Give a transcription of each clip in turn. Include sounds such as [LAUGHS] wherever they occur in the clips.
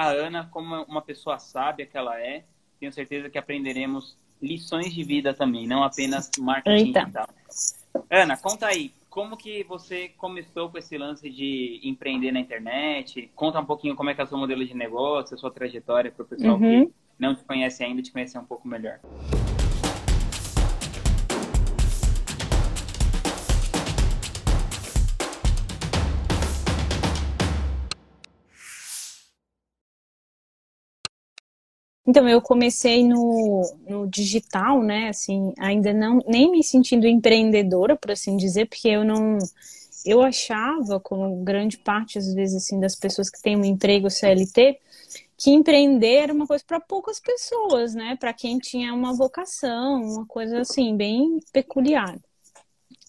a Ana como uma pessoa sábia que ela é. Tenho certeza que aprenderemos lições de vida também, não apenas marketing Eita. digital. Ana, conta aí, como que você começou com esse lance de empreender na internet? Conta um pouquinho como é que é o seu modelo de negócio, a sua trajetória para o pessoal uhum. que não te conhece ainda te conhecer um pouco melhor. Então, eu comecei no, no digital, né? Assim, ainda não, nem me sentindo empreendedora, por assim dizer, porque eu não. Eu achava, como grande parte, às vezes, assim, das pessoas que têm um emprego CLT, que empreender era uma coisa para poucas pessoas, né? Para quem tinha uma vocação, uma coisa assim, bem peculiar.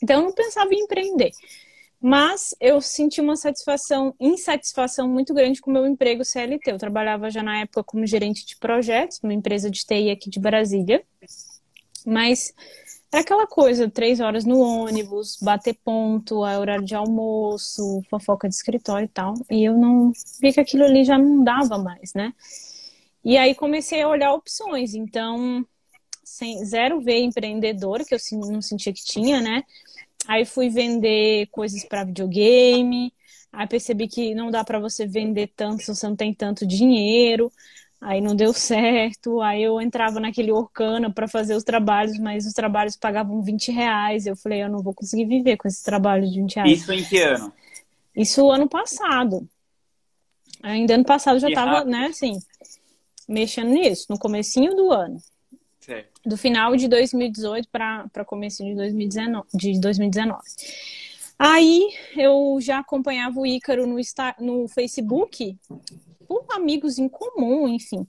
Então, eu não pensava em empreender. Mas eu senti uma satisfação, insatisfação muito grande com o meu emprego CLT. Eu trabalhava já na época como gerente de projetos, numa empresa de TI aqui de Brasília. Mas é aquela coisa, três horas no ônibus, bater ponto, é horário de almoço, fofoca de escritório e tal. E eu não vi que aquilo ali já não dava mais, né? E aí comecei a olhar opções. Então, sem, zero ver empreendedora, que eu não sentia que tinha, né? Aí fui vender coisas para videogame. Aí percebi que não dá para você vender tanto se você não tem tanto dinheiro. Aí não deu certo. Aí eu entrava naquele Orkana para fazer os trabalhos, mas os trabalhos pagavam 20 reais. Eu falei, eu não vou conseguir viver com esses trabalhos de 20 reais. Isso em que ano? Isso ano passado. Ainda ano passado já estava, né, assim, mexendo nisso, no comecinho do ano. Certo. Do final de 2018 para começo de 2019, de 2019. Aí eu já acompanhava o Ícaro no, no Facebook, por amigos em comum, enfim.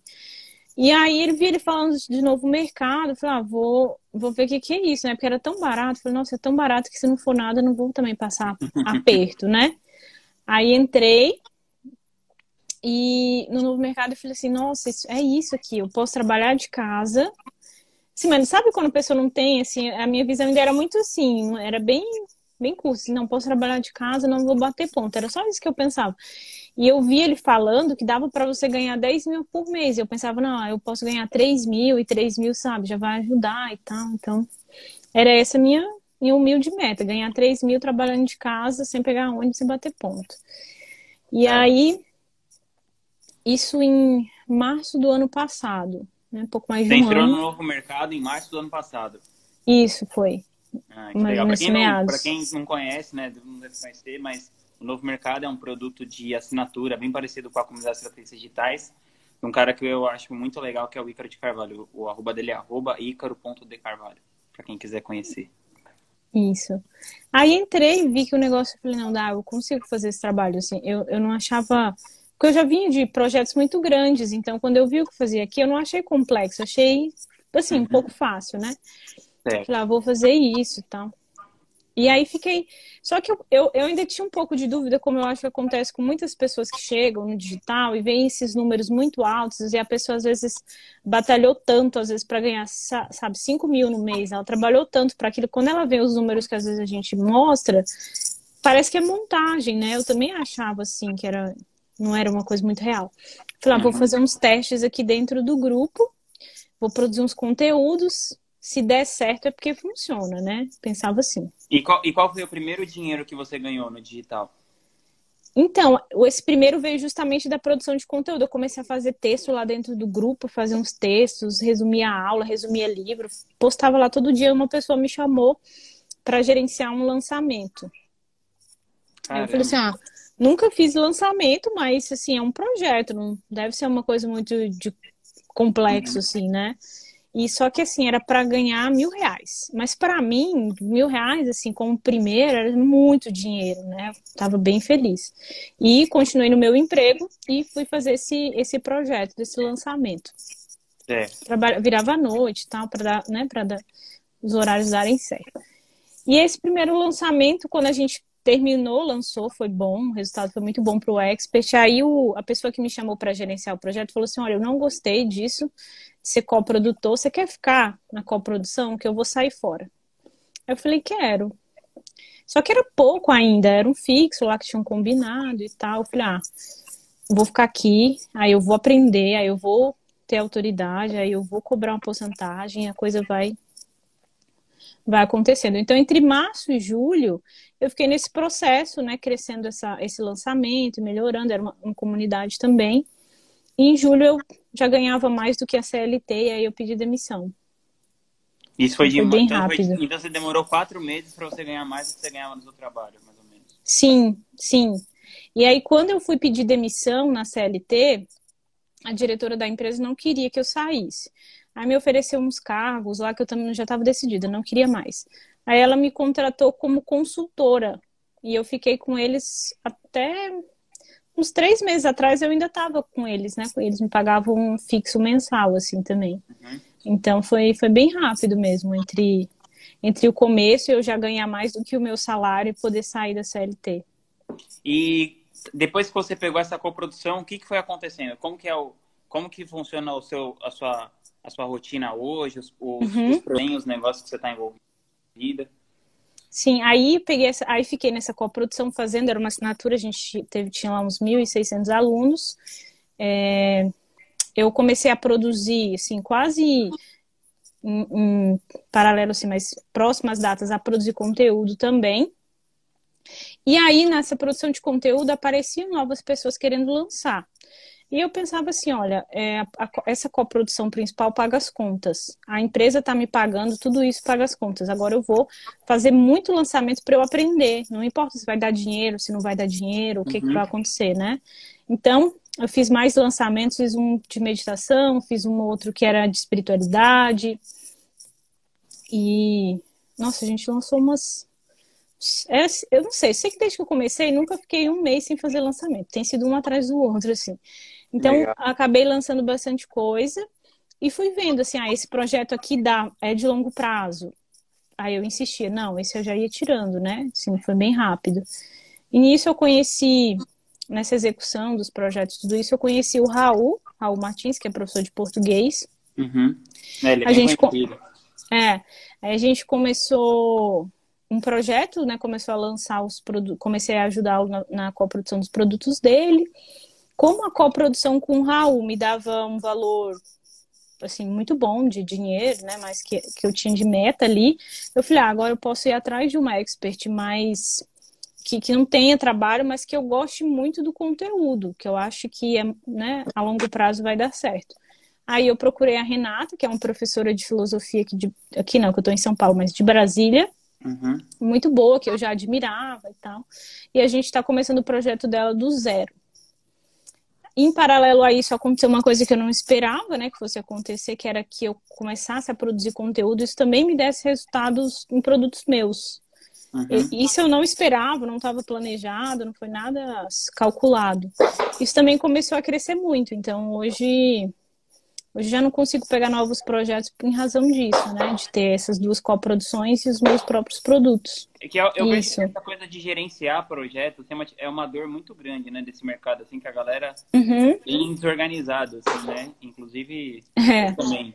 E aí ele via ele falando de novo mercado, eu falei, ah, vou, vou ver o que, que é isso, né? Porque era tão barato. Eu falei, nossa, é tão barato que se não for nada, eu não vou também passar aperto, né? Aí entrei e no novo mercado eu falei assim, nossa, isso, é isso aqui, eu posso trabalhar de casa Sim, mas sabe quando a pessoa não tem, assim, a minha visão ainda era muito assim, era bem, bem curto, assim, não posso trabalhar de casa, não vou bater ponto. Era só isso que eu pensava. E eu vi ele falando que dava para você ganhar 10 mil por mês. Eu pensava, não, eu posso ganhar 3 mil e 3 mil, sabe, já vai ajudar e tal. Então, era essa minha, minha humilde meta, ganhar 3 mil trabalhando de casa, sem pegar ônibus e bater ponto. E aí, isso em março do ano passado né? Um pouco mais de um entrou ano. no novo mercado em março do ano passado. Isso, foi. Ah, que legal. Para quem, não, quem não conhece, né, não deve conhecer, mas o Novo Mercado é um produto de assinatura bem parecido com a comunidade de estratégias digitais. Um cara que eu acho muito legal, que é o Ícaro de Carvalho. O arroba dele é arroba ícaro.decarvalho, para quem quiser conhecer. Isso. Aí entrei, vi que o negócio, eu falei, não, dá, eu consigo fazer esse trabalho, assim, eu, eu não achava porque eu já vinha de projetos muito grandes, então quando eu vi o que fazia aqui, eu não achei complexo, achei, assim, um uhum. pouco fácil, né? É. Falei, ah, vou fazer isso e tal. E aí fiquei. Só que eu, eu, eu, ainda tinha um pouco de dúvida, como eu acho que acontece com muitas pessoas que chegam no digital e veem esses números muito altos, e a pessoa às vezes batalhou tanto, às vezes, para ganhar, sabe, 5 mil no mês. Ela trabalhou tanto para aquilo. Quando ela vê os números que às vezes a gente mostra, parece que é montagem, né? Eu também achava assim que era não era uma coisa muito real. Falei, ah, vou uhum. fazer uns testes aqui dentro do grupo, vou produzir uns conteúdos, se der certo é porque funciona, né? Pensava assim. E qual, e qual foi o primeiro dinheiro que você ganhou no digital? Então, esse primeiro veio justamente da produção de conteúdo. Eu comecei a fazer texto lá dentro do grupo, fazer uns textos, resumia a aula, resumia livro, postava lá todo dia. Uma pessoa me chamou para gerenciar um lançamento. Caramba. Aí eu falei assim: ah, Nunca fiz lançamento, mas assim, é um projeto, não deve ser uma coisa muito de complexo, assim, né? E só que assim, era para ganhar mil reais. Mas para mim, mil reais, assim, como primeiro, era muito dinheiro, né? Eu tava bem feliz. E continuei no meu emprego e fui fazer esse, esse projeto, desse lançamento. É. Trabalha, virava à noite tal, para dar, né, para dar os horários darem certo. E esse primeiro lançamento, quando a gente terminou, lançou, foi bom, o resultado foi muito bom para o expert. Aí o, a pessoa que me chamou para gerenciar o projeto falou assim: olha, eu não gostei disso, de ser coprodutor, você quer ficar na coprodução? Que eu vou sair fora. Eu falei: quero. Só que era pouco ainda, era um fixo lá que tinham combinado e tal. Eu falei: ah, vou ficar aqui, aí eu vou aprender, aí eu vou ter autoridade, aí eu vou cobrar uma porcentagem, a coisa vai vai acontecendo. Então, entre março e julho, eu fiquei nesse processo, né, crescendo essa, esse lançamento, melhorando, era uma, uma comunidade também. E em julho eu já ganhava mais do que a CLT, e aí eu pedi demissão. Isso foi, de, foi bem então rápido. Foi, então você demorou quatro meses para você ganhar mais do que você ganhava no seu trabalho, mais ou menos. Sim, sim. E aí, quando eu fui pedir demissão na CLT, a diretora da empresa não queria que eu saísse. Aí me ofereceu uns cargos lá que eu também já estava decidida, não queria mais. Aí ela me contratou como consultora. E eu fiquei com eles até uns três meses atrás eu ainda estava com eles, né? Eles me pagavam um fixo mensal, assim, também. Uhum. Então foi, foi bem rápido mesmo, entre, entre o começo eu já ganhar mais do que o meu salário e poder sair da CLT. E depois que você pegou essa coprodução, o que, que foi acontecendo? Como que é o, como que funciona o seu, a sua, a sua rotina hoje, os, os, uhum. os, os negócios que você está envolvida? Sim, aí peguei essa, aí fiquei nessa coprodução fazendo, era uma assinatura, a gente teve, tinha lá uns 1.600 alunos. É, eu comecei a produzir, assim, quase em, em paralelo, assim, mas próximas datas, a produzir conteúdo também. E aí, nessa produção de conteúdo, apareciam novas pessoas querendo lançar. E eu pensava assim, olha, é, a, a, essa coprodução principal paga as contas. A empresa está me pagando, tudo isso paga as contas. Agora eu vou fazer muito lançamento para eu aprender. Não importa se vai dar dinheiro, se não vai dar dinheiro, o que, uhum. que vai acontecer, né? Então, eu fiz mais lançamentos, fiz um de meditação, fiz um outro que era de espiritualidade. E, nossa, a gente lançou umas é, eu não sei, sei que desde que eu comecei nunca fiquei um mês sem fazer lançamento. Tem sido um atrás do outro, assim. Então, Legal. acabei lançando bastante coisa e fui vendo assim, ah, esse projeto aqui dá, é de longo prazo. Aí eu insistia, não, esse eu já ia tirando, né? Assim, foi bem rápido. E nisso eu conheci, nessa execução dos projetos, tudo isso, eu conheci o Raul, Raul Martins, que é professor de português. Uhum. É, ele é a gente É, aí a gente começou um projeto, né? Começou a lançar os produtos, comecei a ajudá-lo na, na coprodução dos produtos dele como a coprodução com o Raul me dava um valor assim muito bom de dinheiro, né, mas que, que eu tinha de meta ali, eu falei, ah, agora eu posso ir atrás de uma expert mais que, que não tenha trabalho, mas que eu goste muito do conteúdo, que eu acho que é, né, a longo prazo vai dar certo. Aí eu procurei a Renata, que é uma professora de filosofia aqui, de, aqui não, que eu estou em São Paulo, mas de Brasília, uhum. muito boa, que eu já admirava e tal. E a gente está começando o projeto dela do zero. Em paralelo a isso, aconteceu uma coisa que eu não esperava, né, que fosse acontecer, que era que eu começasse a produzir conteúdo, isso também me desse resultados em produtos meus. Uhum. Isso eu não esperava, não estava planejado, não foi nada calculado. Isso também começou a crescer muito. Então, hoje Hoje já não consigo pegar novos projetos em razão disso, né? De ter essas duas coproduções e os meus próprios produtos. É que eu, eu vejo que essa coisa de gerenciar projetos é uma, é uma dor muito grande, né? Desse mercado, assim, que a galera uhum. bem desorganizada, assim, né? Inclusive, [LAUGHS] é. também.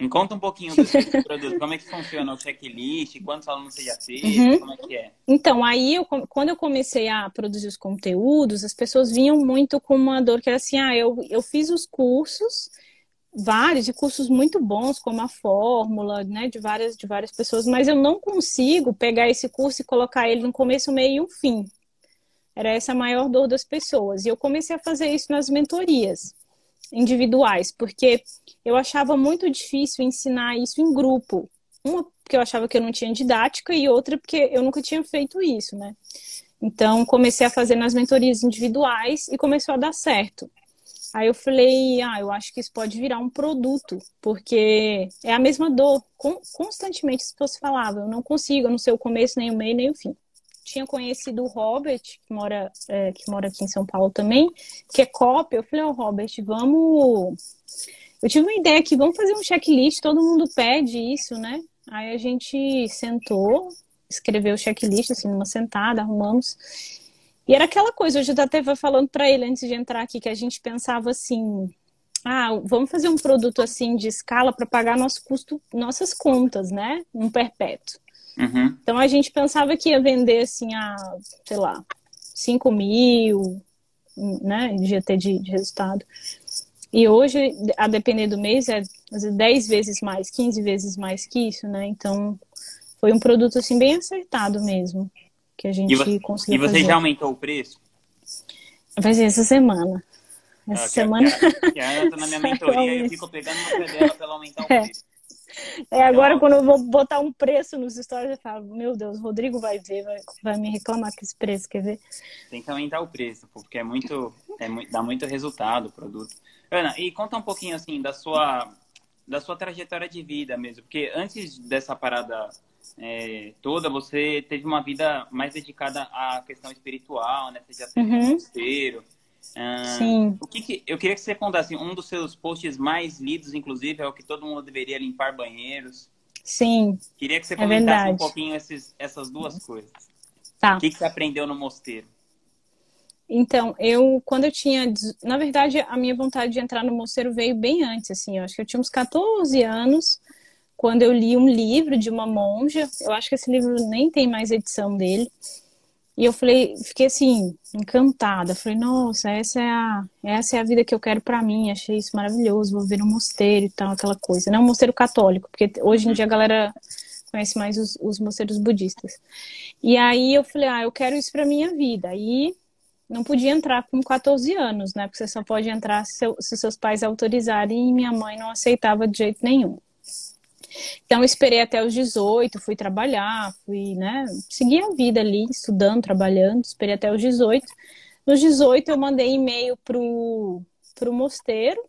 Me conta um pouquinho do seu [LAUGHS] produto, como é que funciona o checklist, quantos alunos você já fez, uhum. como é que é? Então, aí, eu, quando eu comecei a produzir os conteúdos, as pessoas vinham muito com uma dor que era assim, ah, eu, eu fiz os cursos vários de cursos muito bons, como a fórmula, né, de várias, de várias pessoas, mas eu não consigo pegar esse curso e colocar ele no começo, meio e um fim. Era essa a maior dor das pessoas. E eu comecei a fazer isso nas mentorias individuais, porque eu achava muito difícil ensinar isso em grupo. Uma, porque eu achava que eu não tinha didática, e outra, porque eu nunca tinha feito isso, né? Então, comecei a fazer nas mentorias individuais e começou a dar certo. Aí eu falei, ah, eu acho que isso pode virar um produto, porque é a mesma dor. constantemente as pessoas falavam, eu não consigo, eu não sei o começo, nem o meio, nem o fim. Tinha conhecido o Robert, que mora, é, que mora aqui em São Paulo também, que é cópia. Eu falei, ó, oh, Robert, vamos. Eu tive uma ideia aqui, vamos fazer um checklist, todo mundo pede isso, né? Aí a gente sentou, escreveu o checklist, assim, numa sentada, arrumamos. E era aquela coisa, hoje eu até estava falando para ele antes de entrar aqui, que a gente pensava assim, ah, vamos fazer um produto assim de escala para pagar nosso custo, nossas contas, né? Um perpétuo. Uhum. Então a gente pensava que ia vender assim a, sei lá, 5 mil, né, de GT de, de resultado. E hoje, a depender do mês, é 10 vezes mais, 15 vezes mais que isso, né? Então, foi um produto, assim, bem acertado mesmo, que a gente e você, conseguiu E você fazer. já aumentou o preço? Vai ser essa semana. Essa ah, semana... Que, a Ana tá na [LAUGHS] minha mentoria e eu fico pegando no pé dela pra ela aumentar o é. preço. É, agora então, quando eu vou botar um preço nos stories, eu falo, meu Deus, o Rodrigo vai ver, vai, vai me reclamar com esse preço, quer ver? Tem que aumentar o preço, porque é muito, é muito, dá muito resultado o produto. Ana, e conta um pouquinho assim da sua, da sua trajetória de vida mesmo, porque antes dessa parada é, toda, você teve uma vida mais dedicada à questão espiritual, né? Você já teve Uhum. um mosteiro. Ah, Sim. O que, que- eu queria que você contasse um dos seus posts mais lidos, inclusive, é o que todo mundo deveria limpar banheiros. Sim, Queria que você É comentasse um verdade. pouquinho esses, essas duas coisas. tá. O que, que você aprendeu no mosteiro? Então, eu, quando eu tinha. Na verdade, a minha vontade de entrar no mosteiro veio bem antes, assim. Eu acho que eu tinha uns 14 anos, quando eu li um livro de uma monja. Eu acho que esse livro nem tem mais edição dele. E eu falei, fiquei assim, encantada. Falei, nossa, essa é a, essa é a vida que eu quero pra mim. Achei isso maravilhoso. Vou ver um mosteiro e tal, aquela coisa. Não um mosteiro católico, porque hoje em dia a galera conhece mais os, os mosteiros budistas. E aí eu falei, ah, eu quero isso pra minha vida. Aí não podia entrar com 14 anos, né? Porque você só pode entrar se, seu- se seus pais autorizarem e minha mãe não aceitava de jeito nenhum. Então, esperei até os 18, fui trabalhar, fui, né? Segui a vida ali, estudando, trabalhando, esperei até os 18. Nos 18, eu mandei e-mail pro, pro mosteiro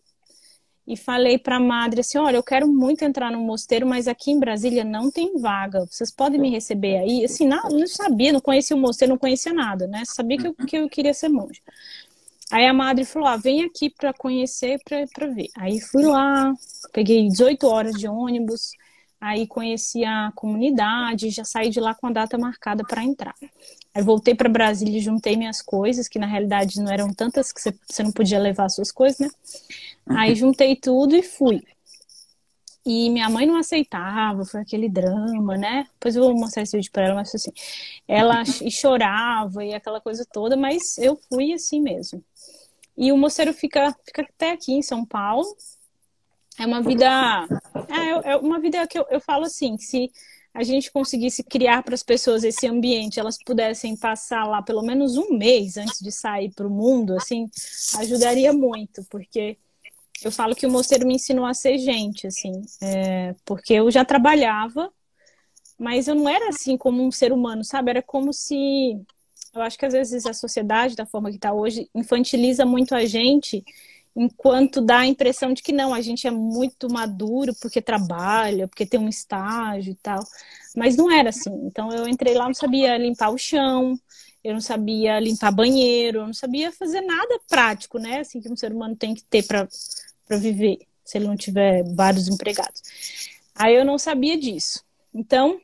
e falei para a madre assim: olha, eu quero muito entrar no mosteiro, mas aqui em Brasília não tem vaga. Vocês podem me receber aí? Assim, não, não sabia, não conhecia o mosteiro, não conhecia nada, né? Sabia que eu, que eu queria ser monja. Aí a madre falou: ah, vem aqui para conhecer, para ver. Aí fui lá, peguei 18 horas de ônibus, aí conheci a comunidade, já saí de lá com a data marcada para entrar. Aí voltei para Brasília e juntei minhas coisas, que na realidade não eram tantas que você- não podia levar as suas coisas, né? Aí juntei tudo e fui. E minha mãe não aceitava, foi aquele drama, né? Depois eu vou mostrar esse vídeo pra ela, mas assim, ela chorava e aquela coisa toda, mas eu fui assim mesmo. E o mosteiro fica, fica até aqui em São Paulo. É uma vida. É, é uma vida que eu, eu falo assim, que se a gente conseguisse criar para as pessoas esse ambiente, elas pudessem passar lá pelo menos um mês antes de sair para o mundo, assim, ajudaria muito, porque eu falo que o mosteiro me ensinou a ser gente, assim, é, porque eu já trabalhava, mas eu não era assim como um ser humano, sabe? Era como se. Eu acho que às vezes a sociedade, da forma que está hoje, infantiliza muito a gente, enquanto dá a impressão de que não, a gente é muito maduro porque trabalha, porque tem um estágio e tal. Mas não era assim. Então eu entrei lá, não sabia limpar o chão, eu não sabia limpar banheiro, eu não sabia fazer nada prático, né? Assim que um ser humano tem que ter para viver, se ele não tiver vários empregados. Aí eu não sabia disso. Então,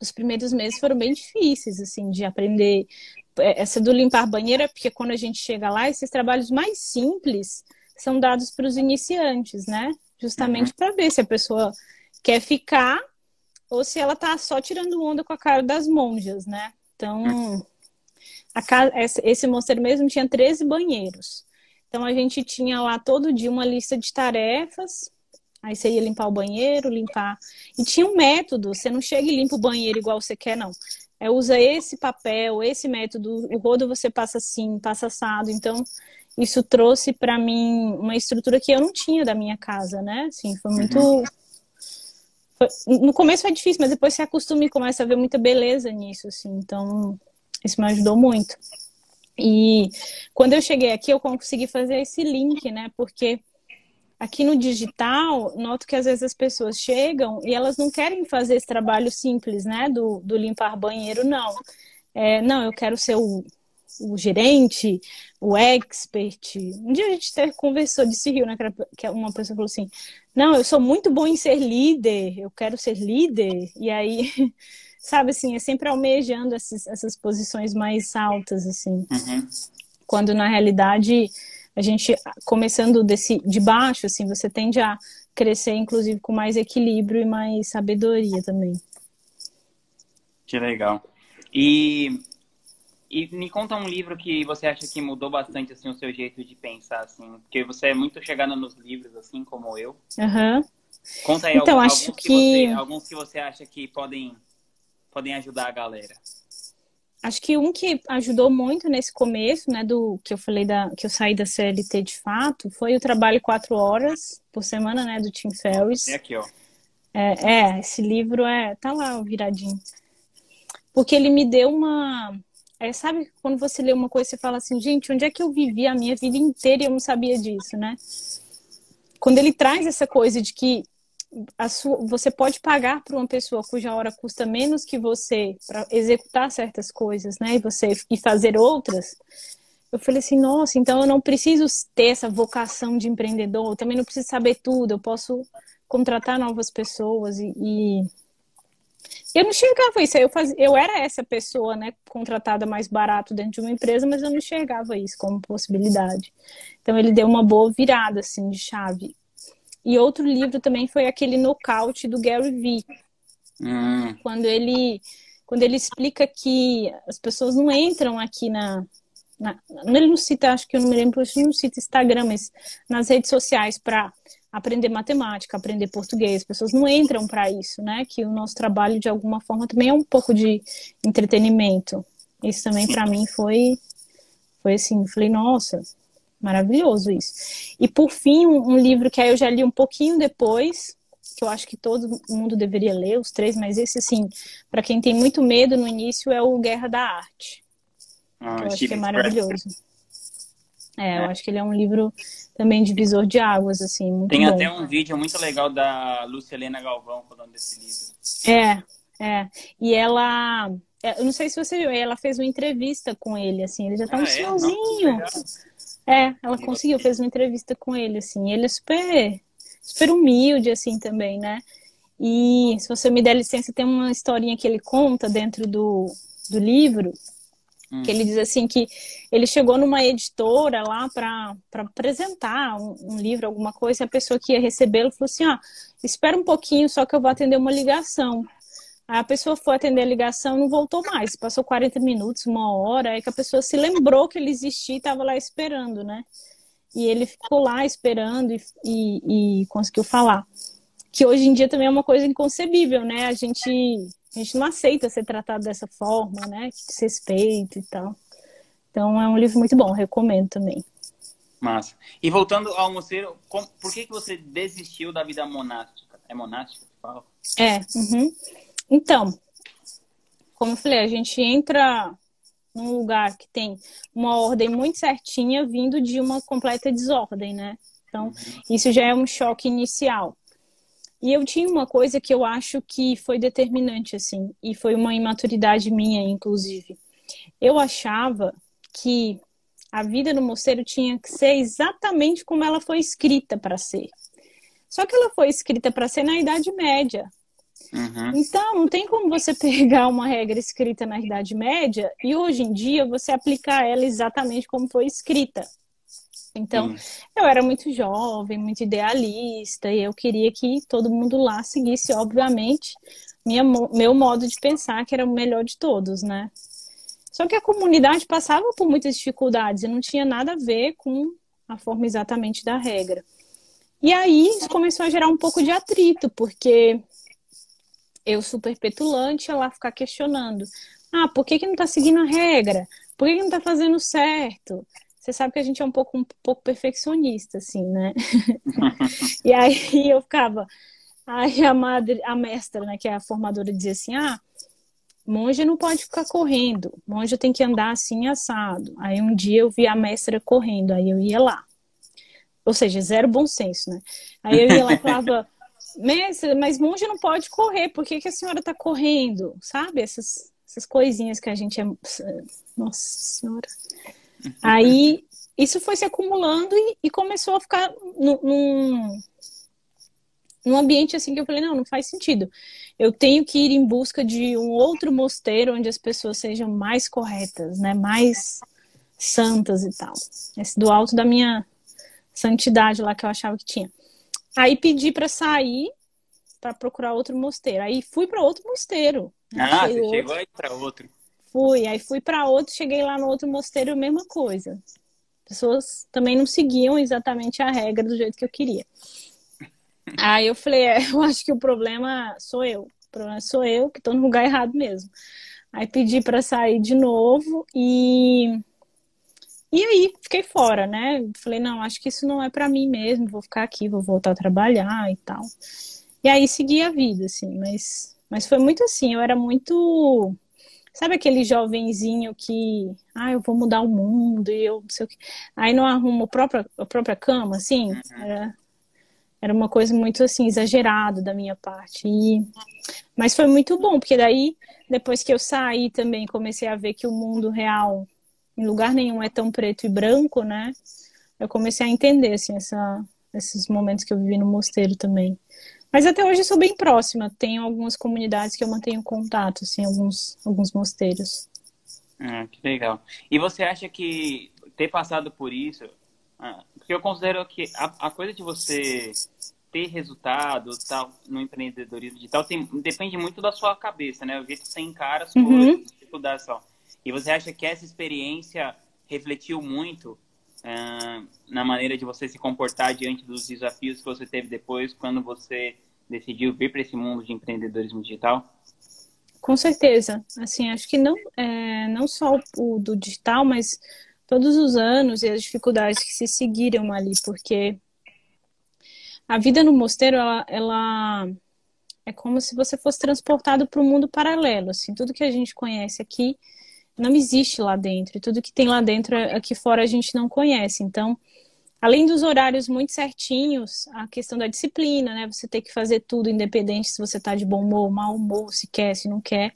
os primeiros meses foram bem difíceis, assim, de aprender. Essa do limpar banheiro é porque quando a gente chega lá, esses trabalhos mais simples são dados para os iniciantes, né? Justamente para ver se a pessoa quer ficar ou se ela tá só tirando onda com a cara das monjas, né? Então, casa, esse mosteiro mesmo tinha 13 banheiros. Então a gente tinha lá todo dia uma lista de tarefas. Aí você ia limpar o banheiro, limpar. E tinha um método, você não chega e limpa o banheiro igual você quer, não. É, usa esse papel, esse método, o rodo você passa assim, passa assado. Então, isso trouxe para mim uma estrutura que eu não tinha da minha casa, né? Assim, foi muito. Uhum. Foi... No começo foi difícil, mas depois você acostuma e começa a ver muita beleza nisso, assim. Então, isso me ajudou muito. E quando eu cheguei aqui, eu consegui fazer esse link, né? Porque aqui no digital, noto que às vezes as pessoas chegam e elas não querem fazer esse trabalho simples, né? Do, do limpar banheiro, não. É, não, eu quero ser o, o, gerente, o expert. Um dia a gente até conversou, disse Rio, né? Que uma pessoa falou assim: Não, eu sou muito bom em ser líder, eu quero ser líder. E aí. [LAUGHS] sabe assim, é sempre almejando essas, essas posições mais altas, assim. Uhum. Quando na realidade a gente começando desse de baixo, assim, você tende a crescer, inclusive, com mais equilíbrio e mais sabedoria também. Que legal. E E me conta um livro que você acha que mudou bastante assim o seu jeito de pensar assim, porque você é muito chegada nos livros assim como eu. Uhum. Conta aí então, alguns, acho alguns que, que você, alguns que você acha que podem podem ajudar a galera. Acho que um que ajudou muito nesse começo, né, do que eu falei da que eu saí da CLT de fato, foi o trabalho quatro horas por semana, né, do Tim Ferriss. É aqui, ó. É, é, esse livro é tá lá viradinho. Porque ele me deu uma é, sabe quando você lê uma coisa e você fala assim, gente, onde é que eu vivi a minha vida inteira e eu não sabia disso, né? Quando ele traz essa coisa de que sua, você pode pagar para uma pessoa cuja hora custa menos que você para executar certas coisas, né? E você e fazer outras. Eu falei assim, nossa, então eu não preciso ter essa vocação de empreendedor, eu também não preciso saber tudo, eu posso contratar novas pessoas e, e eu não enxergava isso. Eu, faz... eu era essa pessoa, né, contratada mais barato dentro de uma empresa, mas eu não enxergava isso como possibilidade. Então ele deu uma boa virada, assim, de chave. E outro livro também foi aquele Nocaute do Gary Vee. Hum. Quando ele quando ele explica que as pessoas não entram aqui na, na ele não cita, acho que eu não me lembro, ele não cita Instagram, mas nas redes sociais para aprender matemática, aprender português. As pessoas não entram para isso, né? Que o nosso trabalho, de alguma forma, também é um pouco de entretenimento. Isso também, para mim, foi, foi assim, falei, nossa, maravilhoso isso. E, por fim, um, um livro que aí eu já li um pouquinho depois, que eu acho que todo mundo deveria ler, os três, mas esse, assim, para quem tem muito medo no início, é o Guerra da Arte. Ah, eu acho que é maravilhoso. É, eu é. acho que ele é um livro também divisor de águas, assim, muito Tem bom. até um vídeo muito legal da Lúcia Helena Galvão falando desse livro. É, é. E ela, é, eu não sei se você viu, ela fez uma entrevista com ele, assim, ele já tá ah, um é? senhorzinho. É, ela conseguiu, fez uma entrevista com ele, assim, ele é super, super humilde, assim, também, né? E se você me der licença, tem uma historinha que ele conta dentro do, do livro, Hum. Que ele diz assim que ele chegou numa editora lá para apresentar um, um, livro, alguma coisa, e a pessoa que ia recebê-lo falou assim: ó, espera um pouquinho, só que eu vou atender uma ligação. A pessoa foi atender a ligação não voltou mais. Passou 40 minutos, uma hora, aí que a pessoa se lembrou que ele existia e estava lá esperando, né? E ele ficou lá esperando e, e, e conseguiu falar. Que hoje em dia também é uma coisa inconcebível, né? A gente a gente não aceita ser tratado dessa forma, né? Desrespeito e tal. Então é um livro muito bom, recomendo também. Massa. E voltando ao mosteiro, por que, que você desistiu da vida monástica? É monástica que fala? É. Uhum. Então, como eu falei, a gente entra num lugar que tem uma ordem muito certinha vindo de uma completa desordem, né? Então, isso já é um choque inicial. E eu tinha uma coisa que eu acho que foi determinante, assim, e foi uma imaturidade minha, inclusive. Eu achava que a vida no mosteiro tinha que ser exatamente como ela foi escrita para ser. Só que ela foi escrita para ser na Idade Média. Uhum. Então, não tem como você pegar uma regra escrita na Idade Média e hoje em dia você aplicar ela exatamente como foi escrita. Então, eu era muito jovem, muito idealista, e eu queria que todo mundo lá seguisse, obviamente, minha, meu modo de pensar, que era o melhor de todos, né? Só que a comunidade passava por muitas dificuldades e não tinha nada a ver com a forma exatamente da regra. E aí isso começou a gerar um pouco de atrito, porque eu, super petulante, lá ficar questionando. Ah, por que, que não está seguindo a regra? Por que, que não está fazendo certo? Você sabe que a gente é um pouco, um pouco perfeccionista, assim, né? [LAUGHS] e aí eu ficava. Aí a madre, a mestra, né, que é a formadora, dizia assim: ah, monja não pode ficar correndo, monja tem que andar assim assado. Aí um dia eu vi a mestra correndo, aí eu ia lá. Ou seja, zero bom senso, né? Aí eu ia lá e falava, mas monja não pode correr, por que, que a senhora tá correndo? Sabe? Essas, essas coisinhas que a gente é. Nossa Senhora. Aí isso foi se acumulando e, e começou a ficar num, num ambiente assim que eu falei, não, não faz sentido. Eu tenho que ir em busca de um outro mosteiro onde as pessoas sejam mais corretas, né? Mais santas e tal. Esse do alto da minha santidade lá que eu achava que tinha. Aí pedi para sair para procurar outro mosteiro. Aí fui para outro mosteiro. Ah, você outro. chegou aí para outro. fui, aí fui para outro, cheguei lá no outro mosteiro, mesma coisa. Pessoas também não seguiam exatamente a regra do jeito que eu queria. [LAUGHS] Aí eu falei, é, eu acho que o problema sou eu. O problema sou eu que estou no lugar errado mesmo. Aí pedi para sair de novo e e aí fiquei fora, né? Falei, não, acho que isso não é para mim mesmo, vou ficar aqui, vou voltar a trabalhar e tal. E aí segui a vida, assim, mas, mas foi muito assim, eu era muito. Sabe aquele jovenzinho que, ah, eu vou mudar o mundo e eu não sei o que. Aí não arrumo a própria, a própria cama, assim. Uhum. Era, era uma coisa muito assim, exagerada da minha parte. E... Mas foi muito bom, porque daí, depois que eu saí também, comecei a ver que o mundo real em lugar nenhum é tão preto e branco, né? Eu comecei a entender, assim, essa, esses momentos que eu vivi no mosteiro também. Mas até hoje eu sou bem próxima. Tenho algumas comunidades que eu mantenho contato, assim, alguns, alguns mosteiros. Ah, que legal. E você acha que ter passado por isso, ah, porque eu considero que a, a, coisa de você ter resultado tal, no empreendedorismo digital tem, depende muito da sua cabeça, né? O jeito que você encara as uhum. coisas, dificuldades tal. E você acha que essa experiência refletiu muito uh, na maneira de você se comportar diante dos desafios que você teve depois, quando você decidiu vir para esse mundo de empreendedorismo digital? Com certeza. Assim, acho que não, é, não só o do digital, mas todos os anos e as dificuldades que se seguiram ali, porque a vida no mosteiro, ela, ela é como se você fosse transportado para um mundo paralelo, assim, tudo que a gente conhece aqui não existe lá dentro. E tudo que tem lá dentro, aqui fora, a gente não conhece. Então, além dos horários muito certinhos, a questão da disciplina, né? Você tem que fazer tudo independente se você está de bom humor, mau humor, se quer, se não quer.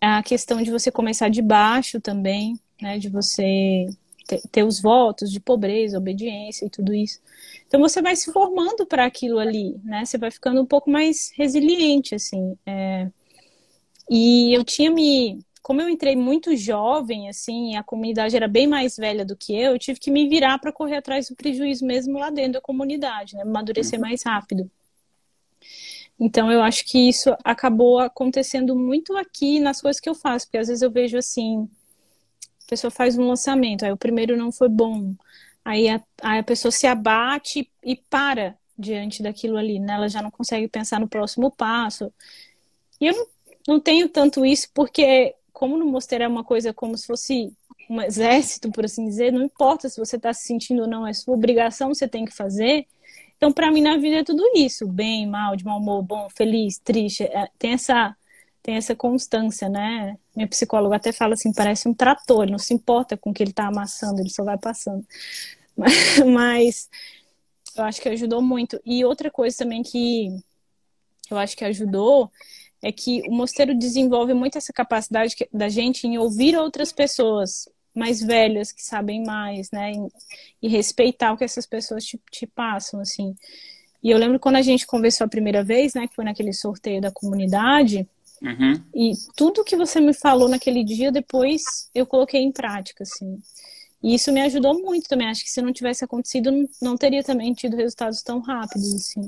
A questão de você começar de baixo também, né? De você ter, ter os votos de pobreza, obediência e tudo isso. Então você vai se formando para aquilo ali, né? Você vai ficando um pouco mais resiliente, assim. É... E eu tinha me como eu entrei muito jovem, assim, a comunidade era bem mais velha do que eu, eu tive que me virar para correr atrás do prejuízo mesmo lá dentro da comunidade, né? Amadurecer uhum. mais rápido. Então, eu acho que isso acabou acontecendo muito aqui nas coisas que eu faço, porque às vezes eu vejo assim, a pessoa faz um lançamento, aí o primeiro não foi bom, aí a, aí a pessoa se abate e para diante daquilo ali, né? Ela já não consegue pensar no próximo passo. E eu não, não tenho tanto isso porque como no mosteiro é uma coisa como se fosse um exército, por assim dizer, não importa se você está se sentindo ou não, é sua obrigação, você tem que fazer. Então, para mim, na vida é tudo isso: bem, mal, de mau humor, bom, feliz, triste. É, tem essa tem essa constância, né? Minha psicóloga até fala assim, parece um trator, ele não se importa com o que ele está amassando, ele só vai passando. [LAUGHS] Mas, mas eu acho que ajudou muito. E outra coisa também que eu acho que ajudou é que o mosteiro desenvolve muito essa capacidade da gente em ouvir outras pessoas mais velhas que sabem mais, né? E, respeitar o que essas pessoas te, te, passam, assim. E eu lembro quando a gente conversou a primeira vez, né? Que foi naquele sorteio da comunidade. Uhum. E tudo que você me falou naquele dia, depois eu coloquei em prática, assim. E isso me ajudou muito também. Acho que se não tivesse acontecido, não teria também tido resultados tão rápidos, assim.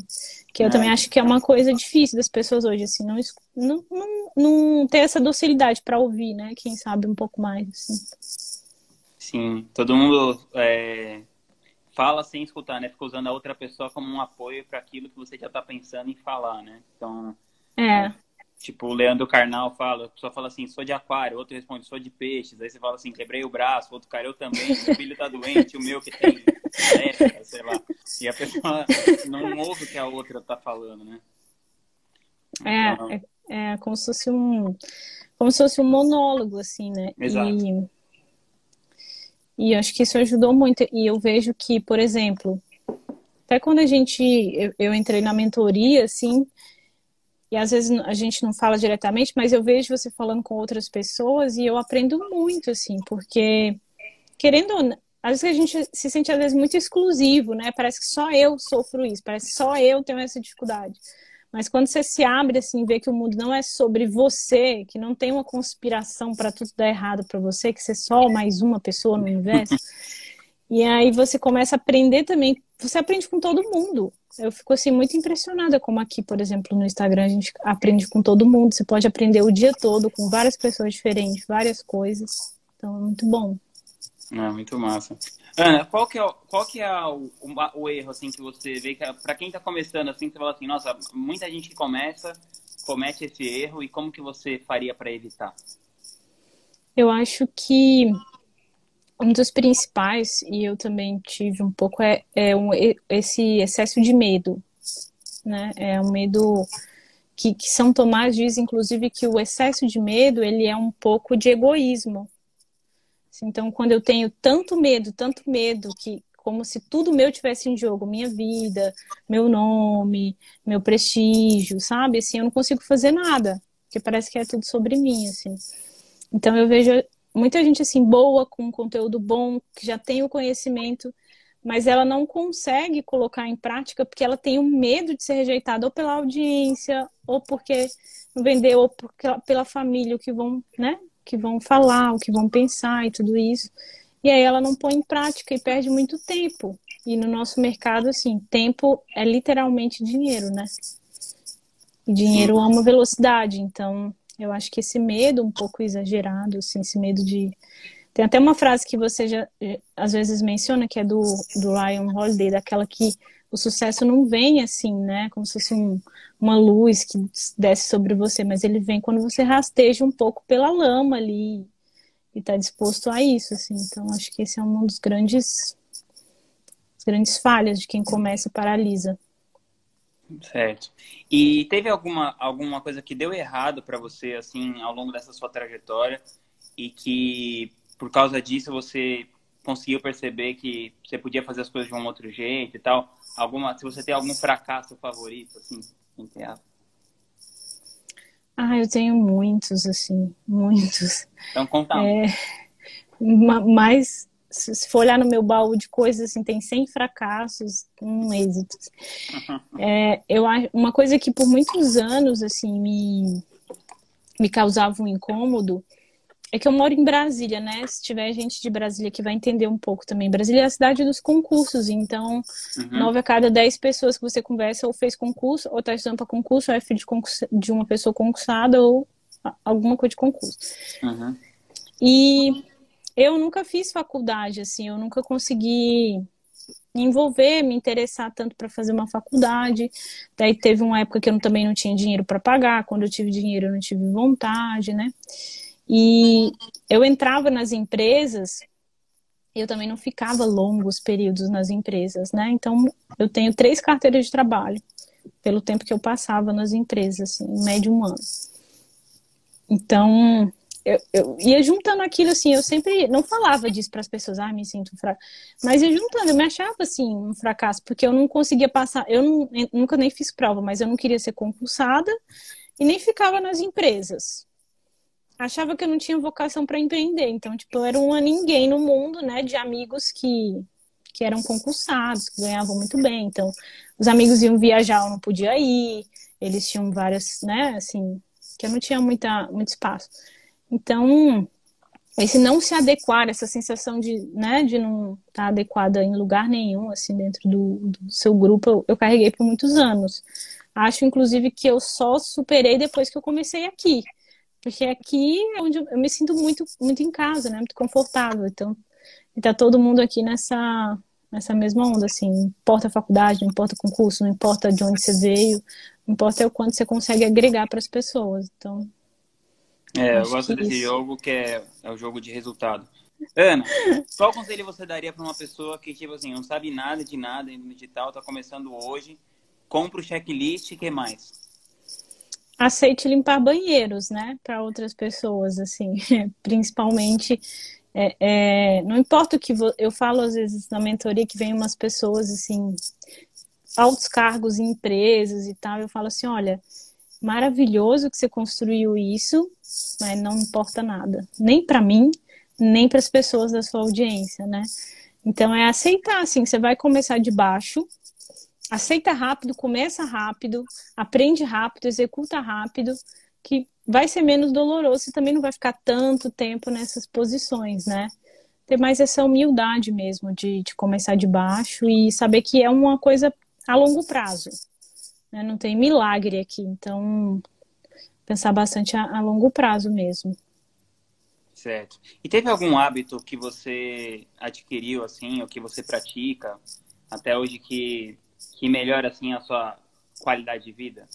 Que eu é. também acho que é uma coisa difícil das pessoas hoje, assim, não, não, não, não ter essa docilidade para ouvir, né? Quem sabe um pouco mais, assim. Sim, todo mundo é, fala sem escutar, né? Fica usando a outra pessoa como um apoio para aquilo que você já está pensando em falar, né? Então, é. Tipo, o Leandro Carnal fala, a pessoa fala assim, sou de aquário, outro responde, sou de peixes. Aí você fala assim, quebrei o braço, outro cara, eu também, meu filho tá doente, o meu que tem sei lá. E a pessoa não ouve o que a outra tá falando, né? É, então... é, é como se fosse um como se fosse um monólogo, assim, né? Exato. E, e acho que isso ajudou muito. E eu vejo que, por exemplo, até quando a gente, eu, eu entrei na mentoria, assim, e às vezes a gente não fala diretamente, mas eu vejo você falando com outras pessoas e eu aprendo muito, assim, porque, querendo às vezes a gente se sente às vezes muito exclusivo, né? Parece que só eu sofro isso, parece que só eu tenho essa dificuldade. Mas quando você se abre assim, vê que o mundo não é sobre você, que não tem uma conspiração para tudo dar errado para você, que você é só mais uma pessoa no universo, [LAUGHS] E aí você começa a aprender também, você aprende com todo mundo. Eu fico assim muito impressionada como aqui, por exemplo, no Instagram a gente aprende com todo mundo. Você pode aprender o dia todo com várias pessoas diferentes, várias coisas. Então é muito bom. É, muito massa. Ana, qual que é, qual que é o, o, o erro assim que você vê que é, para quem está começando assim, você fala assim, nossa, muita gente que começa comete esse erro e como que você faria para evitar? Eu acho que um dos principais, e eu também tive um pouco, é, é um, esse excesso de medo. Né? É um medo que, que São Tomás diz, inclusive, que o excesso de medo ele é um pouco de egoísmo. Então, quando eu tenho tanto medo, tanto medo, que como se tudo meu tivesse em jogo, minha vida, meu nome, meu prestígio, sabe? Assim, eu não consigo fazer nada, porque parece que é tudo sobre mim, assim. Então eu vejo muita gente assim boa com conteúdo bom, que já tem o conhecimento, mas ela não consegue colocar em prática porque ela tem o medo de ser rejeitada ou pela audiência, ou porque não vendeu, ou porque, pela família, o que vão, né? Que vão falar, o que vão pensar e tudo isso. E aí ela não põe em prática e perde muito tempo. E no nosso mercado, assim, tempo é literalmente dinheiro, né? E dinheiro ama velocidade, então eu acho que esse medo um pouco exagerado, assim, esse medo de. Tem até uma frase que você já às vezes menciona, que é do, do Ryan Holiday, daquela que o sucesso não vem assim, né? Como se fosse um, uma luz que desce sobre você, mas ele vem quando você rasteja um pouco pela lama ali e está disposto a isso, assim. Então, acho que esse é um dos grandes, grandes falhas de quem começa e paralisa. Certo. E teve alguma, alguma coisa que deu errado para você, assim, ao longo dessa sua trajetória e que, por causa disso, você conseguiu perceber que você podia fazer as coisas de um outro jeito e tal? Alguma, se você tem algum fracasso favorito, assim, entre Ah, eu tenho muitos, assim, muitos. Então, conta um. É, mas se for olhar no meu baú de coisas, assim, tem 100 fracassos, um êxito. [LAUGHS] É, eu, uma coisa que por muitos anos, assim, me, me causava um incômodo é que eu moro em Brasília, né? Se tiver gente de Brasília que vai entender um pouco também. Brasília é a cidade dos concursos, então uhum. nove a cada dez pessoas que você conversa ou fez concurso, ou está estudando para concurso, ou é filho de, concurso, de, uma pessoa concursada, ou alguma coisa de concurso. Uhum. E eu nunca fiz faculdade, assim, eu nunca consegui me envolver, me interessar tanto para fazer uma faculdade. Daí teve uma época que eu também não tinha dinheiro para pagar, quando eu tive dinheiro eu não tive vontade, né? E eu entrava nas empresas, eu também não ficava longos períodos nas empresas, né? Então eu tenho três carteiras de trabalho pelo tempo que eu passava nas empresas, assim, em médio um ano. Então, eu, eu, ia juntando aquilo assim, eu sempre não falava disso para as pessoas, ah, me sinto fraco, mas ia juntando, eu me achava assim um fracasso, porque eu não conseguia passar, eu não, nunca nem fiz prova, mas eu não queria ser concursada e nem ficava nas empresas. Achava que eu não tinha vocação para empreender, então tipo, eu era uma ninguém no mundo, né, de amigos que que eram concursados, que ganhavam muito bem, então os amigos iam viajar, eu não podia ir, eles tinham várias, né, assim, que eu não tinha muita muito espaço. Então, esse não se adequar, essa sensação de, né, de não estar tá adequada em lugar nenhum, assim, dentro do, do seu grupo, eu, eu, carreguei por muitos anos. Acho, inclusive, que eu só superei depois que eu comecei aqui. Porque aqui é onde eu, me sinto muito, muito em casa, né, muito confortável. Então, está todo mundo aqui nessa, nessa mesma onda, assim, não importa a faculdade, não importa o concurso, não importa de onde você veio, não importa o quanto você consegue agregar para as pessoas. Então, é, eu gosto desse isso. jogo que é, é o jogo de resultado. Ana, qual conselho você daria para uma pessoa que, tipo assim, não sabe nada de nada no digital, está começando hoje, compra o checklist e que mais? Aceite limpar banheiros, né, para outras pessoas, assim, [LAUGHS] principalmente. É, é, não importa o que eu falo às vezes na mentoria que vem umas pessoas assim altos cargos em empresas e tal, eu falo assim, olha, maravilhoso que você construiu isso, mas não importa nada, nem para mim, nem para as pessoas da sua audiência, né? Então é aceitar, assim, você vai começar de baixo, aceita rápido, começa rápido, aprende rápido, executa rápido, que vai ser menos doloroso e também não vai ficar tanto tempo nessas posições, né? ter mais essa humildade mesmo de, de começar de baixo e saber que é uma coisa a longo prazo. Né? Não tem milagre aqui, então pensar bastante a, a longo prazo mesmo. Certo. E teve algum hábito que você adquiriu assim, ou que você pratica até hoje que, que melhora assim a sua qualidade de vida?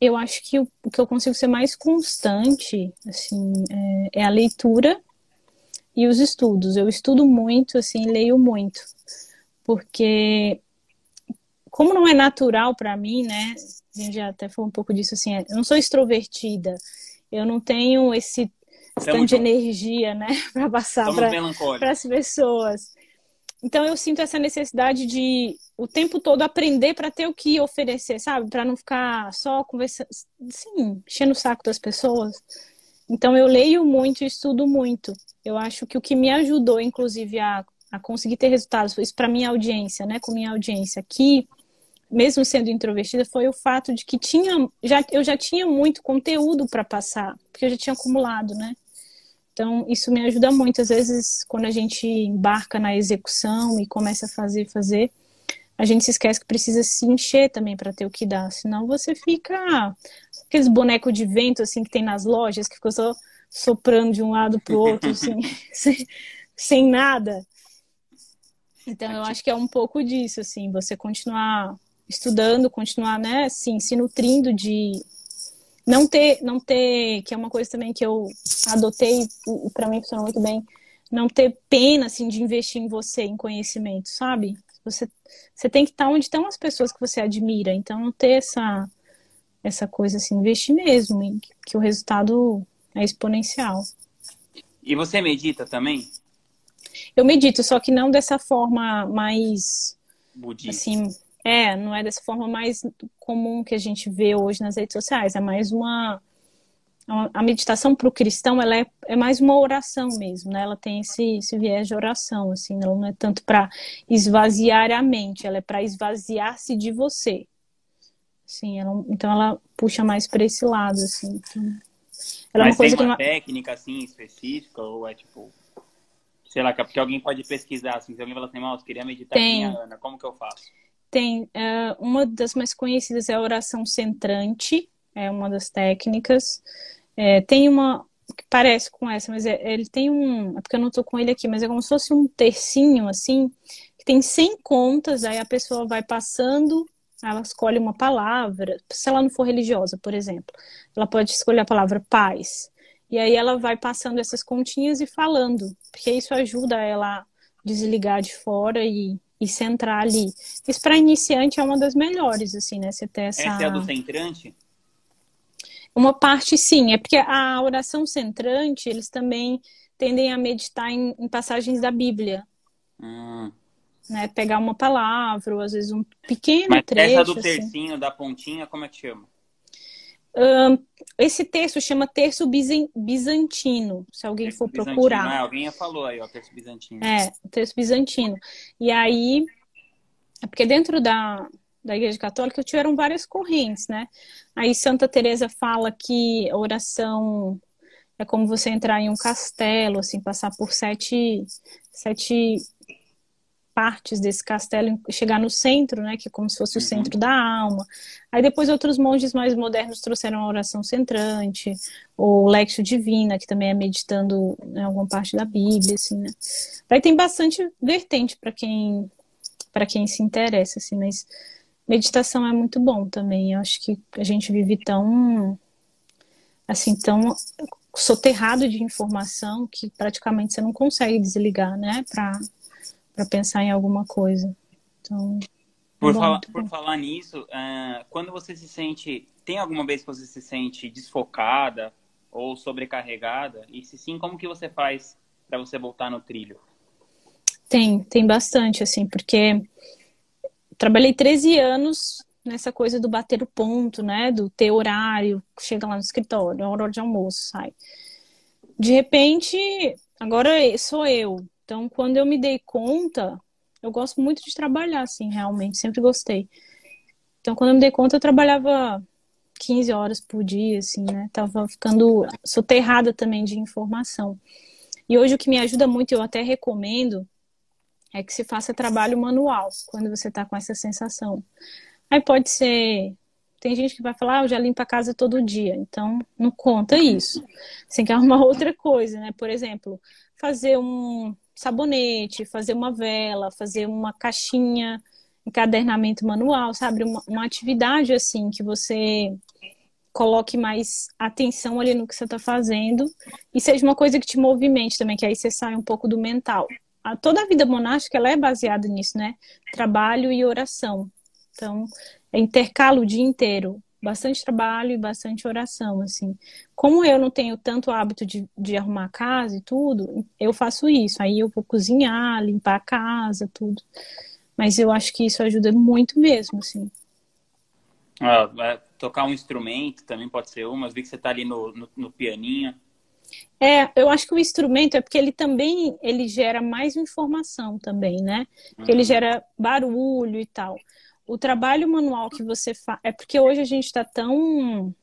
Eu acho que o, que eu consigo ser mais constante assim é, é a leitura e os estudos. Eu estudo muito, assim, leio muito, porque como não é natural para mim, né? A gente já até falou um pouco disso, assim, eu não sou extrovertida, eu não tenho esse tanto de energia, né, [LAUGHS] para passar para as pessoas. Então eu sinto essa necessidade de o tempo todo aprender para ter o que oferecer, sabe? Para não ficar só conversando, sim, enchendo o saco das pessoas. Então eu leio muito e estudo muito. Eu acho que o que me ajudou, inclusive, a, a conseguir ter resultados, isso para minha audiência, né, com minha audiência aqui, mesmo sendo introvertida, foi o fato de que tinha, já, eu já tinha muito conteúdo para passar, porque eu já tinha acumulado, né? Então, isso me ajuda muito. Às vezes, quando a gente embarca na execução e começa a fazer, fazer, a gente se esquece que precisa se encher também para ter o que dar. Senão você fica aqueles bonecos de vento assim que tem nas lojas, que ficou só soprando de um lado para o outro, [LAUGHS] assim, sem, sem nada. Então eu acho que é um pouco disso, assim, você continuar estudando, continuar, né, assim, se nutrindo de não ter, não ter, que é uma coisa também que eu adotei e para mim funciona muito bem, não ter pena assim de investir em você, em conhecimento, sabe? Você, você tem que estar onde estão as pessoas que você admira, então não ter essa essa coisa assim, investir mesmo, que o resultado é exponencial. E você medita também? Eu medito, só que não dessa forma mais Budista. assim, é, não é dessa forma mais comum que a gente vê hoje nas redes sociais, é mais uma a meditação para o cristão ela é, é mais uma oração mesmo, né? Ela tem esse, esse viés de oração, assim, ela não é tanto para esvaziar a mente, ela é para esvaziar-se de você. Sim, ela, então ela puxa mais para esse lado, assim. Então, ela Mas é uma tem uma que técnica assim específica ou é tipo sei lá, porque alguém pode pesquisar assim, se alguém fala assim, eu queria meditar tem. Ana, como que eu faço? Tem, uh, uma das mais conhecidas é a oração centrante, é uma das técnicas. É, tem uma que parece com essa, mas é, ele tem um. É porque eu não estou com ele aqui, mas é como se fosse um tercinho, assim, que tem 100 contas, aí a pessoa vai passando, ela escolhe uma palavra, se ela não for religiosa, por exemplo, ela pode escolher a palavra paz. E aí ela vai passando essas continhas e falando, porque isso ajuda ela a desligar de fora e, e centrar ali. Isso para iniciante é uma das melhores, assim, né? Você ter essa. Essa é a do centrante? Uma parte sim, é porque a oração centrante, eles também tendem a meditar em, em passagens da Bíblia. Hum. Né, pegar uma palavra, ou às vezes um pequeno Mas trecho. Essa do assim. tercinho, assim. da pontinha, como é que chama? Um, esse terço chama terço bizantino, se alguém terço for procurar. É, alguém falou aí, ó, terço bizantino. É, terço bizantino. E aí, é porque dentro da, da Igreja Católica tiveram várias correntes, né? Aí Santa Teresa fala que a oração é como você entrar em um castelo, assim, passar por sete, sete partes desse castelo chegar no centro, né, que é como se fosse o uhum. centro da alma. Aí depois outros monges mais modernos trouxeram a oração centrante, o Lexio Divina, que também é meditando em alguma parte da Bíblia, assim, né. Aí tem bastante vertente para quem para quem se interessa, assim, mas meditação é muito bom também. Eu acho que a gente vive tão assim, tão soterrado de informação que praticamente você não consegue desligar, né, para para pensar em alguma coisa. Então, por, bom, falar, por falar nisso, uh, quando você se sente. Tem alguma vez que você se sente desfocada ou sobrecarregada? E se sim, como que você faz para você voltar no trilho? Tem, tem bastante, assim, porque trabalhei 13 anos nessa coisa do bater o ponto, né? Do ter horário, chega lá no escritório, hora de almoço, sai. De repente, agora sou eu, então, quando eu me dei conta, eu gosto muito de trabalhar, assim, realmente, sempre gostei. Então, quando eu me dei conta, eu trabalhava 15 horas por dia, assim, né? Tava ficando soterrada também de informação. E hoje o que me ajuda muito, eu até recomendo, é que se faça trabalho manual quando você está com essa sensação. Aí pode ser. Tem gente que vai falar, ah, eu já limpo a casa todo dia, então não conta isso. Você tem que arrumar [LAUGHS] outra coisa, né? Por exemplo, fazer um sabonete, fazer uma vela, fazer uma caixinha, encadernamento manual, sabe? Uma, uma atividade assim que você coloque mais atenção ali no que você está fazendo e seja uma coisa que te movimente também, que aí você sai um pouco do mental. A, toda a vida monástica ela é baseada nisso, né? Trabalho e oração. Então, é intercalo o dia inteiro. Bastante trabalho e bastante oração, assim. Como eu não tenho tanto hábito de, de arrumar a casa e tudo, eu faço isso. Aí eu vou cozinhar, limpar a casa, tudo. Mas eu acho que isso ajuda muito mesmo, assim. Ah, é, tocar um instrumento também pode ser uma. Vi que você está ali no, no, no, pianinho. É, eu acho que o instrumento é porque ele também ele gera mais informação também, né? Porque uhum. ele gera barulho e tal. O trabalho manual que você faz. É porque hoje a gente está tão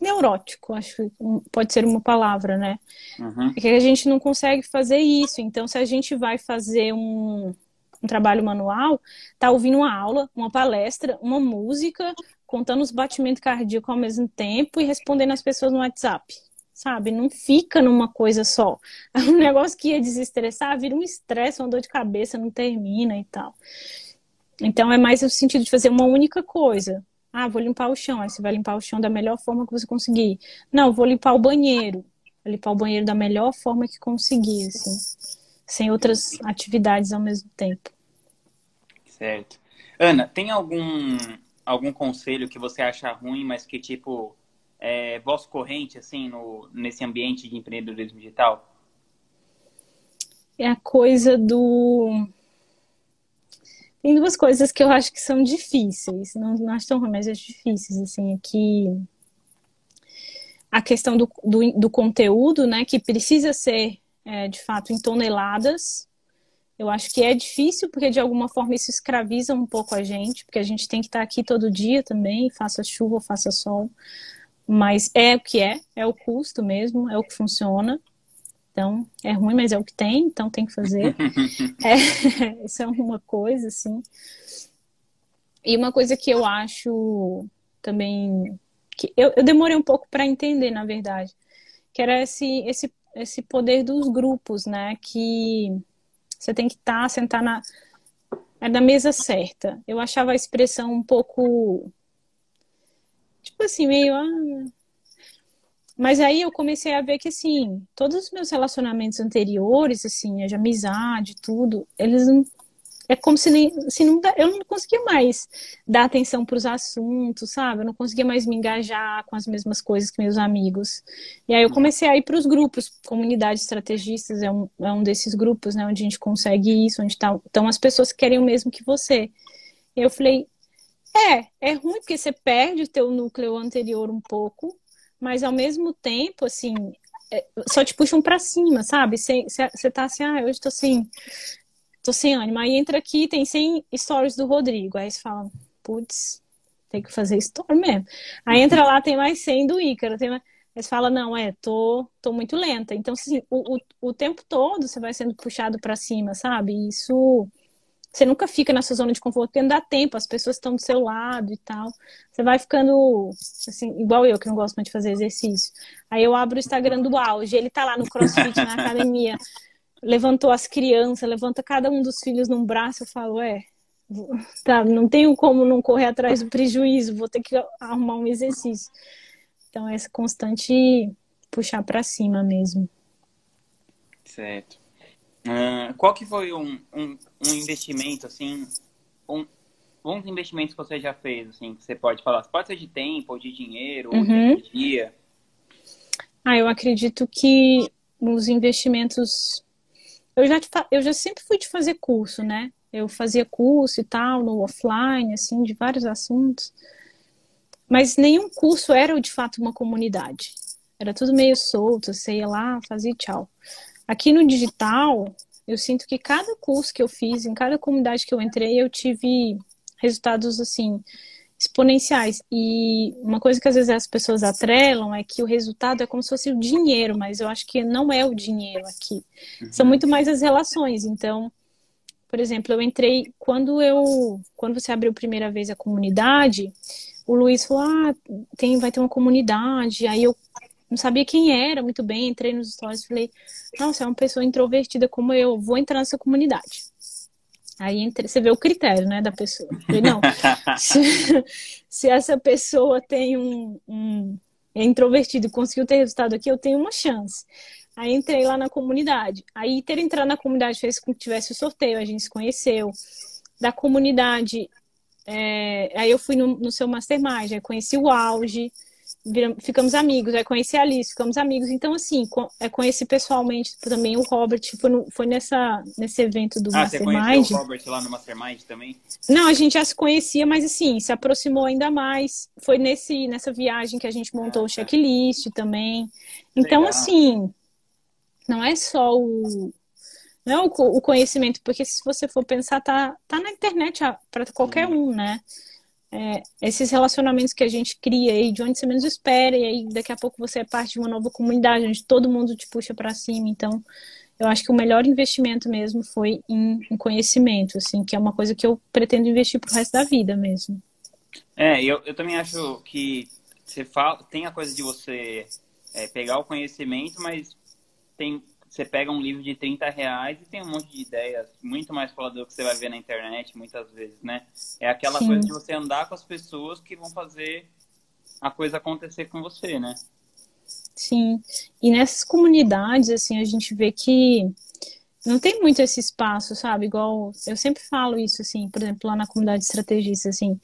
neurótico, acho que pode ser uma palavra, né? Uhum. É que a gente não consegue fazer isso. Então, se a gente vai fazer um, um trabalho manual, tá ouvindo uma aula, uma palestra, uma música, contando os batimentos cardíacos ao mesmo tempo e respondendo as pessoas no WhatsApp. Sabe? Não fica numa coisa só. [LAUGHS] Um negócio que ia desestressar vira um estresse, uma dor de cabeça, não termina e tal. Então é mais o sentido de fazer uma única coisa. Ah, vou limpar o chão. Aí você vai limpar o chão da melhor forma que você conseguir. Não, vou limpar o banheiro. Vou limpar o banheiro da melhor forma que conseguir, assim. Sem outras atividades ao mesmo tempo. Certo. Ana, tem algum algum conselho que você acha ruim, mas que, tipo, é voz corrente, assim, no, nesse ambiente de empreendedorismo digital? É a coisa do. Tem duas coisas que eu acho que são difíceis. Não, não acho tão ruins, mas é difíceis, assim, é a questão do, do, do conteúdo, né, que precisa ser, é, de fato, em toneladas, eu acho que é difícil porque de alguma forma isso escraviza um pouco a gente, porque a gente tem que estar aqui todo dia também, faça chuva faça sol. Mas é o que é, é o custo mesmo, é o que funciona. Então, é ruim, mas é o que tem, então tem que fazer. [LAUGHS] é, [LAUGHS] isso é uma coisa, assim. E uma coisa que eu acho também. que Eu, eu demorei um pouco para entender, na verdade, que era esse, esse, esse poder dos grupos, né? Que você tem que estar, tá, sentar na, é na mesa certa. Eu achava a expressão um pouco. Tipo assim, meio. Ah... Mas aí eu comecei a ver que, assim, todos os meus relacionamentos anteriores, assim, de amizade, tudo, eles não é como se nem, se não, eu não conseguia mais dar atenção para os assuntos, sabe? Eu não conseguia mais me engajar com as mesmas coisas que meus amigos. E aí eu comecei a ir para os grupos, comunidades estrategistas é um, é um desses grupos, né? Onde a gente consegue isso, onde estão tá, as pessoas que querem o mesmo que você. E eu falei, é, é ruim porque você perde o teu núcleo anterior um pouco, mas ao mesmo tempo, assim, é, só te puxam para cima, sabe? Você tá assim, ah, hoje tô assim, tô sem ânimo. Aí entra aqui, tem 100 stories do Rodrigo. Aí você fala, putz, tem que fazer story mesmo. Aí entra lá, tem mais 100 do Ícaro. Tem mais... Aí você fala, não, é, tô, tô muito lenta. Então, assim, o, o, o tempo todo você vai sendo puxado para cima, sabe? Isso. Você nunca fica na sua zona de conforto, porque não dá tempo, as pessoas estão do seu lado e tal. Você vai ficando, assim, igual eu, que não gosto muito de fazer exercício. Aí eu abro o Instagram do auge, ele tá lá no crossfit, na academia [LAUGHS] levantou as crianças, levanta cada um dos filhos num braço, eu falo, é, tá, não tenho como não correr atrás do prejuízo, vou ter que arrumar um exercício. Então, é essa constante puxar para cima mesmo. Certo. Uh, qual que foi um, um, um investimento, assim, um, dos investimentos que você já fez, assim, que você pode falar? Pode ser de tempo, ou de dinheiro, ou uhum. de dia. Ah, eu acredito que os investimentos eu já, eu já sempre fui de fazer curso, né? Eu fazia curso e tal, no offline, assim, de vários assuntos. Mas nenhum curso era de fato uma comunidade. Era tudo meio solto, você ia lá, fazia tchau. Aqui no digital, eu sinto que cada curso que eu fiz, em cada comunidade que eu entrei, eu tive resultados assim exponenciais. E uma coisa que às vezes as pessoas atrelam é que o resultado é como se fosse o dinheiro, mas eu acho que não é o dinheiro aqui. Uhum. São muito mais as relações. Então, por exemplo, eu entrei quando eu quando você abriu a primeira vez a comunidade, o Luiz falou: "Ah, tem vai ter uma comunidade". Aí eu não sabia quem era muito bem, entrei nos stories e falei: "Nossa, é uma pessoa introvertida como eu, vou entrar nessa comunidade". Aí entre, você vê o critério, né, da pessoa. falei, não, [LAUGHS] se, se, essa pessoa tem um, um é introvertido e conseguiu ter resultado aqui, eu tenho uma chance. Aí entrei lá na comunidade. Aí ter entrado na comunidade fez com que tivesse o sorteio, a gente se conheceu. Da comunidade, é... aí eu fui no, no seu mastermind, aí conheci o auge, ficamos amigos, aí conheci a Alice, ficamos amigos. Então, assim, é, conheci pessoalmente também o Robert, foi, no, foi nessa, nesse evento do ah, Mastermind. Ah, você conheceu o Robert lá no Mastermind também? Não, a gente já se conhecia, mas assim, se aproximou ainda mais. Foi nesse, nessa viagem que a gente montou ah, o checklist também. Então, Legal. assim, não é só o não é o, conhecimento, porque se você for pensar, tá, tá na internet para qualquer um, né? É, esses relacionamentos que a gente cria aí de onde você menos espera, e aí daqui a pouco você é parte de uma nova comunidade, onde todo mundo te puxa para cima. Então, eu acho que o melhor investimento mesmo foi em, em, conhecimento, assim, que é uma coisa que eu pretendo investir pro resto da vida mesmo. É, eu, eu também acho que você fala, tem a coisa de você é, pegar o conhecimento, mas tem, você pega um livro de 30 reais e tem um monte de ideias muito mais do que você vai ver na internet muitas vezes, né? É aquela Sim. coisa de você andar com as pessoas que vão fazer a coisa acontecer com você, né? Sim. E nessas comunidades, assim, a gente vê que não tem muito esse espaço, sabe? Igual eu sempre falo isso, assim, por exemplo, lá na comunidade de estrategistas, assim,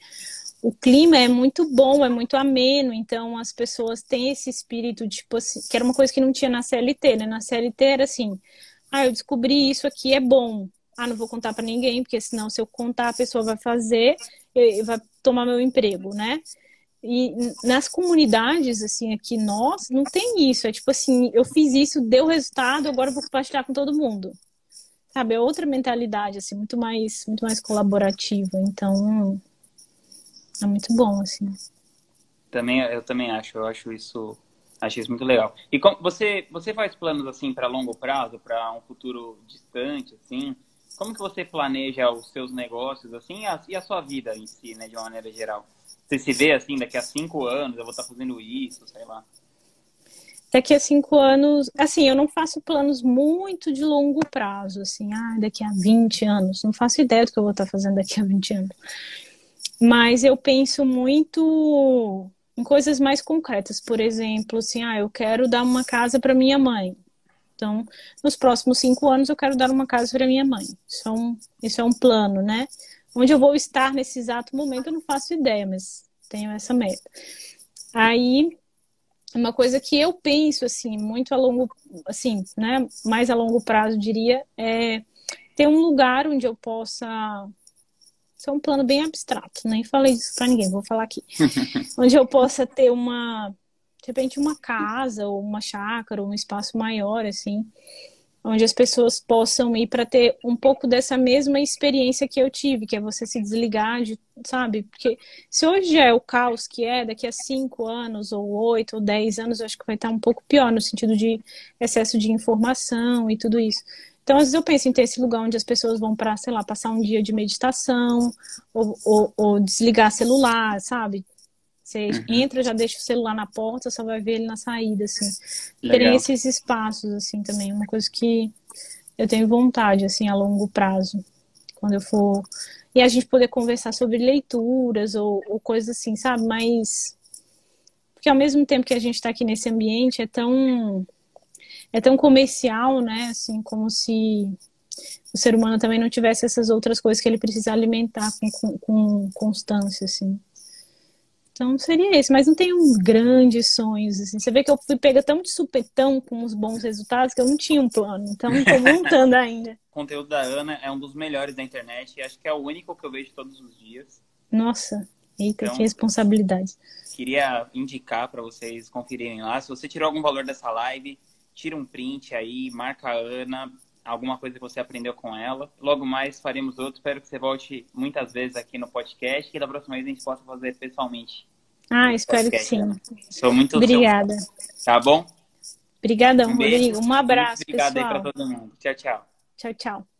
o clima é muito bom, é muito ameno, então as pessoas têm esse espírito, tipo assim, que era uma coisa que não tinha na CLT, né? Na CLT era assim, ah, eu descobri isso aqui, é bom. Ah, não vou contar para ninguém, porque senão se eu contar a pessoa vai fazer, vai tomar meu emprego, né? E nas comunidades, assim, aqui, nós, não tem isso. É tipo assim, eu fiz isso, deu resultado, agora eu vou compartilhar com todo mundo. Sabe? É outra mentalidade, assim, muito mais, muito mais colaborativa. Então, é muito bom, assim. Também, eu também acho, eu acho isso, acho isso muito legal. E como, você, você faz planos assim para longo prazo, para um futuro distante, assim? Como que você planeja os seus negócios, assim, e a sua vida em si, né, de uma maneira geral? Você se vê assim, daqui a cinco anos eu vou estar fazendo isso, sei lá. Daqui a cinco anos, assim, eu não faço planos muito de longo prazo, assim, ah, daqui a 20 anos. Não faço ideia do que eu vou estar fazendo daqui a 20 anos. Mas eu penso muito em coisas mais concretas. Por exemplo, assim, ah, eu quero dar uma casa para minha mãe. Então, nos próximos cinco anos eu quero dar uma casa para minha mãe. Isso é, um, isso é um plano, né? Onde eu vou estar nesse exato momento eu não faço ideia, mas tenho essa meta. Aí, uma coisa que eu penso, assim, muito a longo, assim, né, mais a longo prazo, diria, é ter um lugar onde eu possa isso é um plano bem abstrato, nem falei isso para ninguém, vou falar aqui. [LAUGHS] Onde eu possa ter uma, de repente, uma casa ou uma chácara ou um espaço maior, assim, onde as pessoas possam ir para ter um pouco dessa mesma experiência que eu tive, que é você se desligar de, sabe? Porque se hoje é o caos que é, daqui a cinco anos, ou oito, ou dez anos, eu acho que vai estar um pouco pior, no sentido de excesso de informação e tudo isso. Então, às vezes eu penso em ter esse lugar onde as pessoas vão para, sei lá, passar um dia de meditação, ou, ou, ou desligar celular, sabe? Você uhum. entra, já deixa o celular na porta, só vai ver ele na saída, assim. Terem esses espaços, assim, também. Uma coisa que eu tenho vontade, assim, a longo prazo. Quando eu for... E a gente poder conversar sobre leituras ou, ou coisas assim, sabe? Mas... Porque ao mesmo tempo que a gente está aqui nesse ambiente, é tão é tão comercial, né? Assim, como se o ser humano também não tivesse essas outras coisas que ele precisa alimentar com, com, com constância, assim. Então seria esse, mas não tenho grandes sonhos, assim. Você vê que eu fui pega tão de supetão com os bons resultados que eu não tinha um plano, então estou montando ainda. [LAUGHS] O conteúdo da Ana é um dos melhores da internet e acho que é o único que eu vejo todos os dias. Nossa, eita, então, que responsabilidade. Queria indicar para vocês conferirem lá. Se você tirou algum valor dessa live, tira um print aí, marca a Ana, alguma coisa que você aprendeu com ela. Logo mais faremos outro. Espero que você volte muitas vezes aqui no podcast e da próxima vez a gente possa fazer pessoalmente. Ah, espero que sim. Sou muito Obrigada. Seu... Tá bom? Obrigadão, um Rodrigo. Um abraço, Obrigado pessoal. aí para todo mundo. Tchau, tchau. Tchau, tchau.